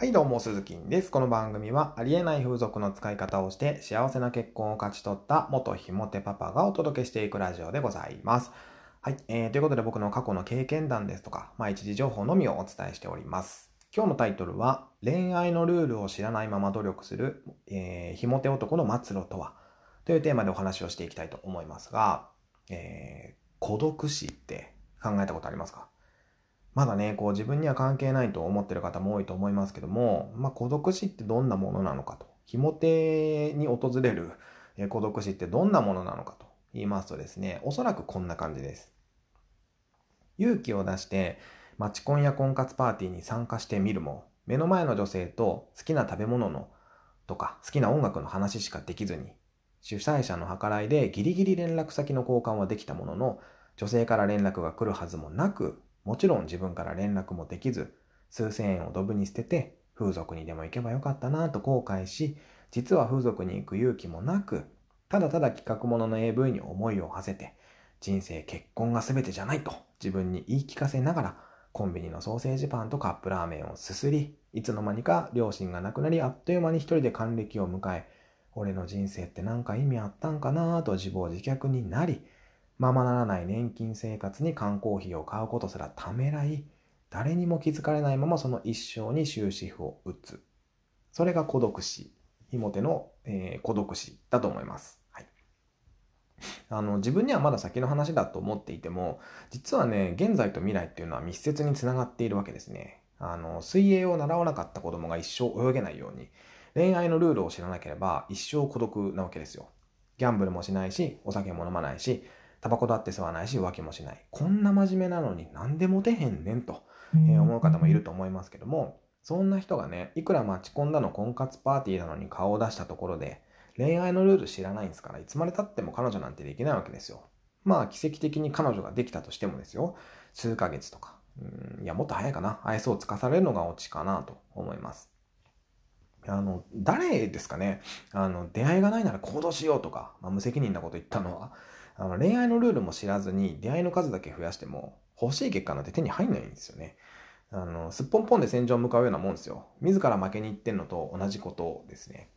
はい、どうも、鈴木です。この番組は、ありえない風俗の使い方をして、幸せな結婚を勝ち取った元ひもてパパがお届けしていくラジオでございます。はい、えー、ということで僕の過去の経験談ですとか、まあ、一時情報のみをお伝えしております。今日のタイトルは、恋愛のルールを知らないまま努力する、えー、ひもて男の末路とは、というテーマでお話をしていきたいと思いますが、えー、孤独死って考えたことありますか？まだね、こう自分には関係ないと思ってる方も多いと思いますけども、まあ、孤独死ってどんなものなのかと。ひも手に訪れる孤独死ってどんなものなのかと言いますとですね、おそらくこんな感じです。勇気を出して、マチコンや婚活パーティーに参加してみるも、目の前の女性と好きな食べ物のとか好きな音楽の話しかできずに、主催者の計らいでギリギリ連絡先の交換はできたものの、女性から連絡が来るはずもなく、もちろん自分から連絡もできず、数千円をドブに捨てて、風俗にでも行けばよかったなと後悔し、実は風俗に行く勇気もなく、ただただ企画ものの AV に思いを馳せて、人生結婚が全てじゃないと自分に言い聞かせながら、コンビニのソーセージパンとカップラーメンをすすり、いつの間にか両親が亡くなり、あっという間に一人で還暦を迎え、俺の人生って何か意味あったんかなと自暴自虐になり、ままならない年金生活に缶コーヒーを買うことすらためらい、誰にも気づかれないままその一生に終止符を打つ。それが孤独死。ひも手の、えー、孤独死だと思います。はい。あの、自分にはまだ先の話だと思っていても、実はね、現在と未来っていうのは密接につながっているわけですね。あの、水泳を習わなかった子供が一生泳げないように、恋愛のルールを知らなければ一生孤独なわけですよ。ギャンブルもしないし、お酒も飲まないし、タバコだって吸わないし浮気もしない。こんな真面目なのになんでモテへんねんと、え思う方もいると思いますけども、そんな人がね、いくら待ち込んだの婚活パーティーなのに顔を出したところで、恋愛のルール知らないんですから、いつまで経っても彼女なんてできないわけですよ。まあ、奇跡的に彼女ができたとしてもですよ、数ヶ月とか、うんいや、もっと早いかな、愛想をつかされるのがオチかなと思います。あの、誰ですかね、あの、出会いがないなら行動しようとか、まあ、無責任なこと言ったのは、あの恋愛のルールも知らずに出会いの数だけ増やしても欲しい結果なんて手に入んないんですよね。あの、すっぽんぽんで戦場を向かうようなもんですよ。自ら負けに行ってんのと同じことですね。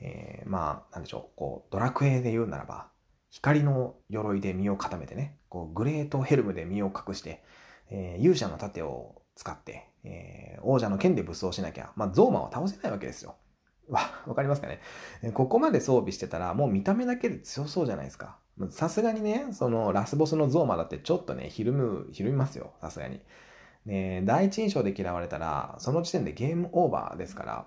えー、まあ、なんでしょう。こう、ドラクエで言うならば、光の鎧で身を固めてね、こう、グレートヘルムで身を隠して、えー、勇者の盾を使って、えー、王者の剣で武装しなきゃ、まあ、ゾーマは倒せないわけですよ。わ、わかりますかね？ここまで装備してたら、もう見た目だけで強そうじゃないですか。さすがにね、そのラスボスのゾーマだってちょっとね、ひるむ、ひるみますよ。さすがに。ね、第一印象で嫌われたら、その時点でゲームオーバーですから、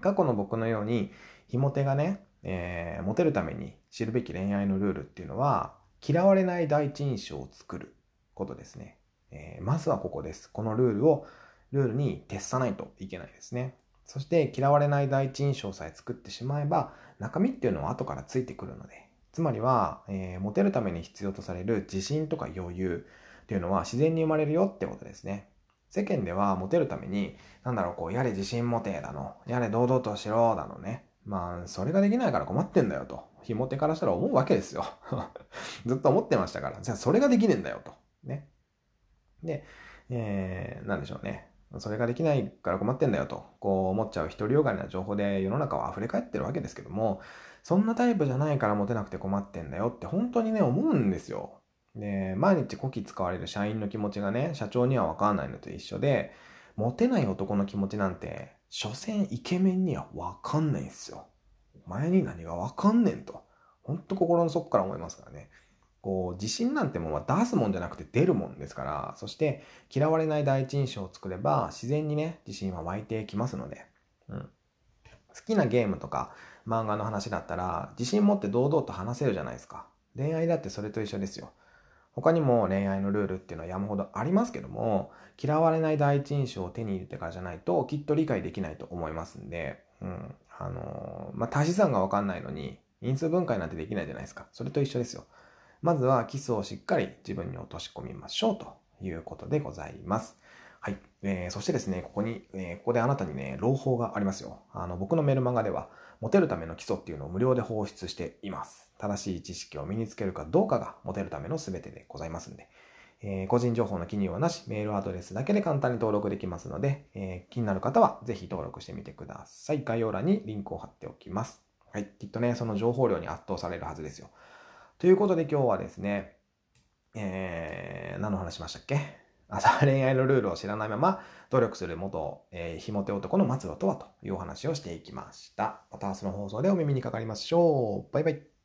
過去の僕のように、ひも手がね、えー、モテるために知るべき恋愛のルールっていうのは、嫌われない第一印象を作ることですね。えー、まずはここです。このルールを、ルールに徹さないといけないですね。そして嫌われない第一印象さえ作ってしまえば、中身っていうのは後からついてくるので、つまりは、えー、モテるために必要とされる自信とか余裕っていうのは自然に生まれるよってことですね。世間ではモテるために、なんだろう、こう、やれ自信持てだの、やれ堂々としろだのね。まあ、それができないから困ってんだよと。ひも手からしたら思うわけですよ。ずっと思ってましたから。じゃあ、それができねえんだよと。ね。で、えー、なんでしょうね。それができないから困ってんだよと、こう思っちゃう独りよがりな情報で世の中は溢れ返ってるわけですけども、そんなタイプじゃないからモテなくて困ってんだよって本当にね、思うんですよ。で、毎日こき使われる社員の気持ちがね、社長にはわかんないのと一緒で、モテない男の気持ちなんて、所詮イケメンにはわかんないんですよ。お前に何がわかんねんと。ほんと心の底から思いますからね。こう、自信なんてもんは出すもんじゃなくて出るもんですから、そして嫌われない第一印象を作れば、自然にね、自信は湧いてきますので、うん。好きなゲームとか漫画の話だったら、自信持って堂々と話せるじゃないですか。恋愛だってそれと一緒ですよ。他にも恋愛のルールっていうのは山ほどありますけども、嫌われない第一印象を手に入れてからじゃないと、きっと理解できないと思いますんで、うん。あのー、まあ、足し算がわかんないのに、因数分解なんてできないじゃないですか。それと一緒ですよ。まずは基礎をしっかり自分に落とし込みましょうということでございます。はい。えー、そしてですね、ここに、えー、ここであなたにね、朗報がありますよ。あの、僕のメルマガでは、モテるための基礎っていうのを無料で放出しています。正しい知識を身につけるかどうかがモテるための全てでございますんで、えー、個人情報の記入はなし、メールアドレスだけで簡単に登録できますので、えー、気になる方はぜひ登録してみてください。概要欄にリンクを貼っておきます。はい。きっとね、その情報量に圧倒されるはずですよ。ということで今日はですね、えー、何の話しましたっけ？朝恋愛のルールを知らないまま努力する元、えー、ひも手男の末路とはというお話をしていきました。また明日の放送でお耳にかかりましょう。バイバイ。